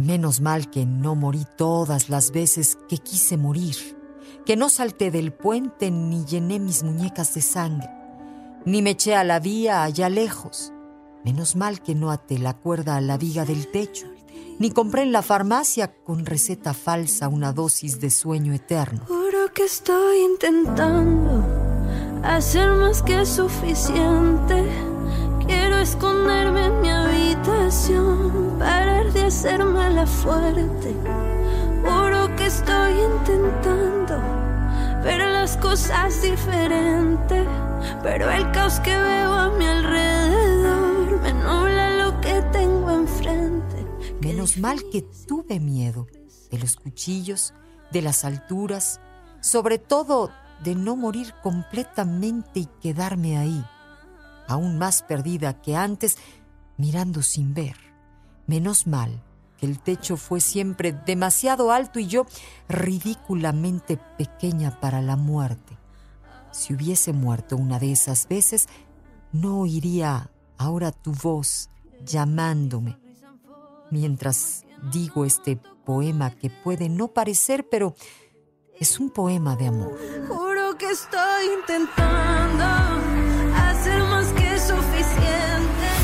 Menos mal que no morí todas las veces que quise morir, que no salté del puente ni llené mis muñecas de sangre, ni me eché a la vía allá lejos. Menos mal que no até la cuerda a la viga del techo, ni compré en la farmacia con receta falsa una dosis de sueño eterno. Juro que estoy intentando hacer más que suficiente. Quiero esconderme hacerme la fuerte. Juro que estoy intentando ver las cosas diferentes, pero el caos que veo a mi alrededor me nubla lo que tengo enfrente. Menos mal que tuve miedo de los cuchillos, de las alturas, sobre todo de no morir completamente y quedarme ahí aún más perdida que antes, mirando sin ver. Menos mal que el techo fue siempre demasiado alto y yo ridículamente pequeña para la muerte. Si hubiese muerto una de esas veces, no oiría ahora tu voz llamándome. Mientras digo este poema que puede no parecer, pero es un poema de amor. Juro que estoy intentando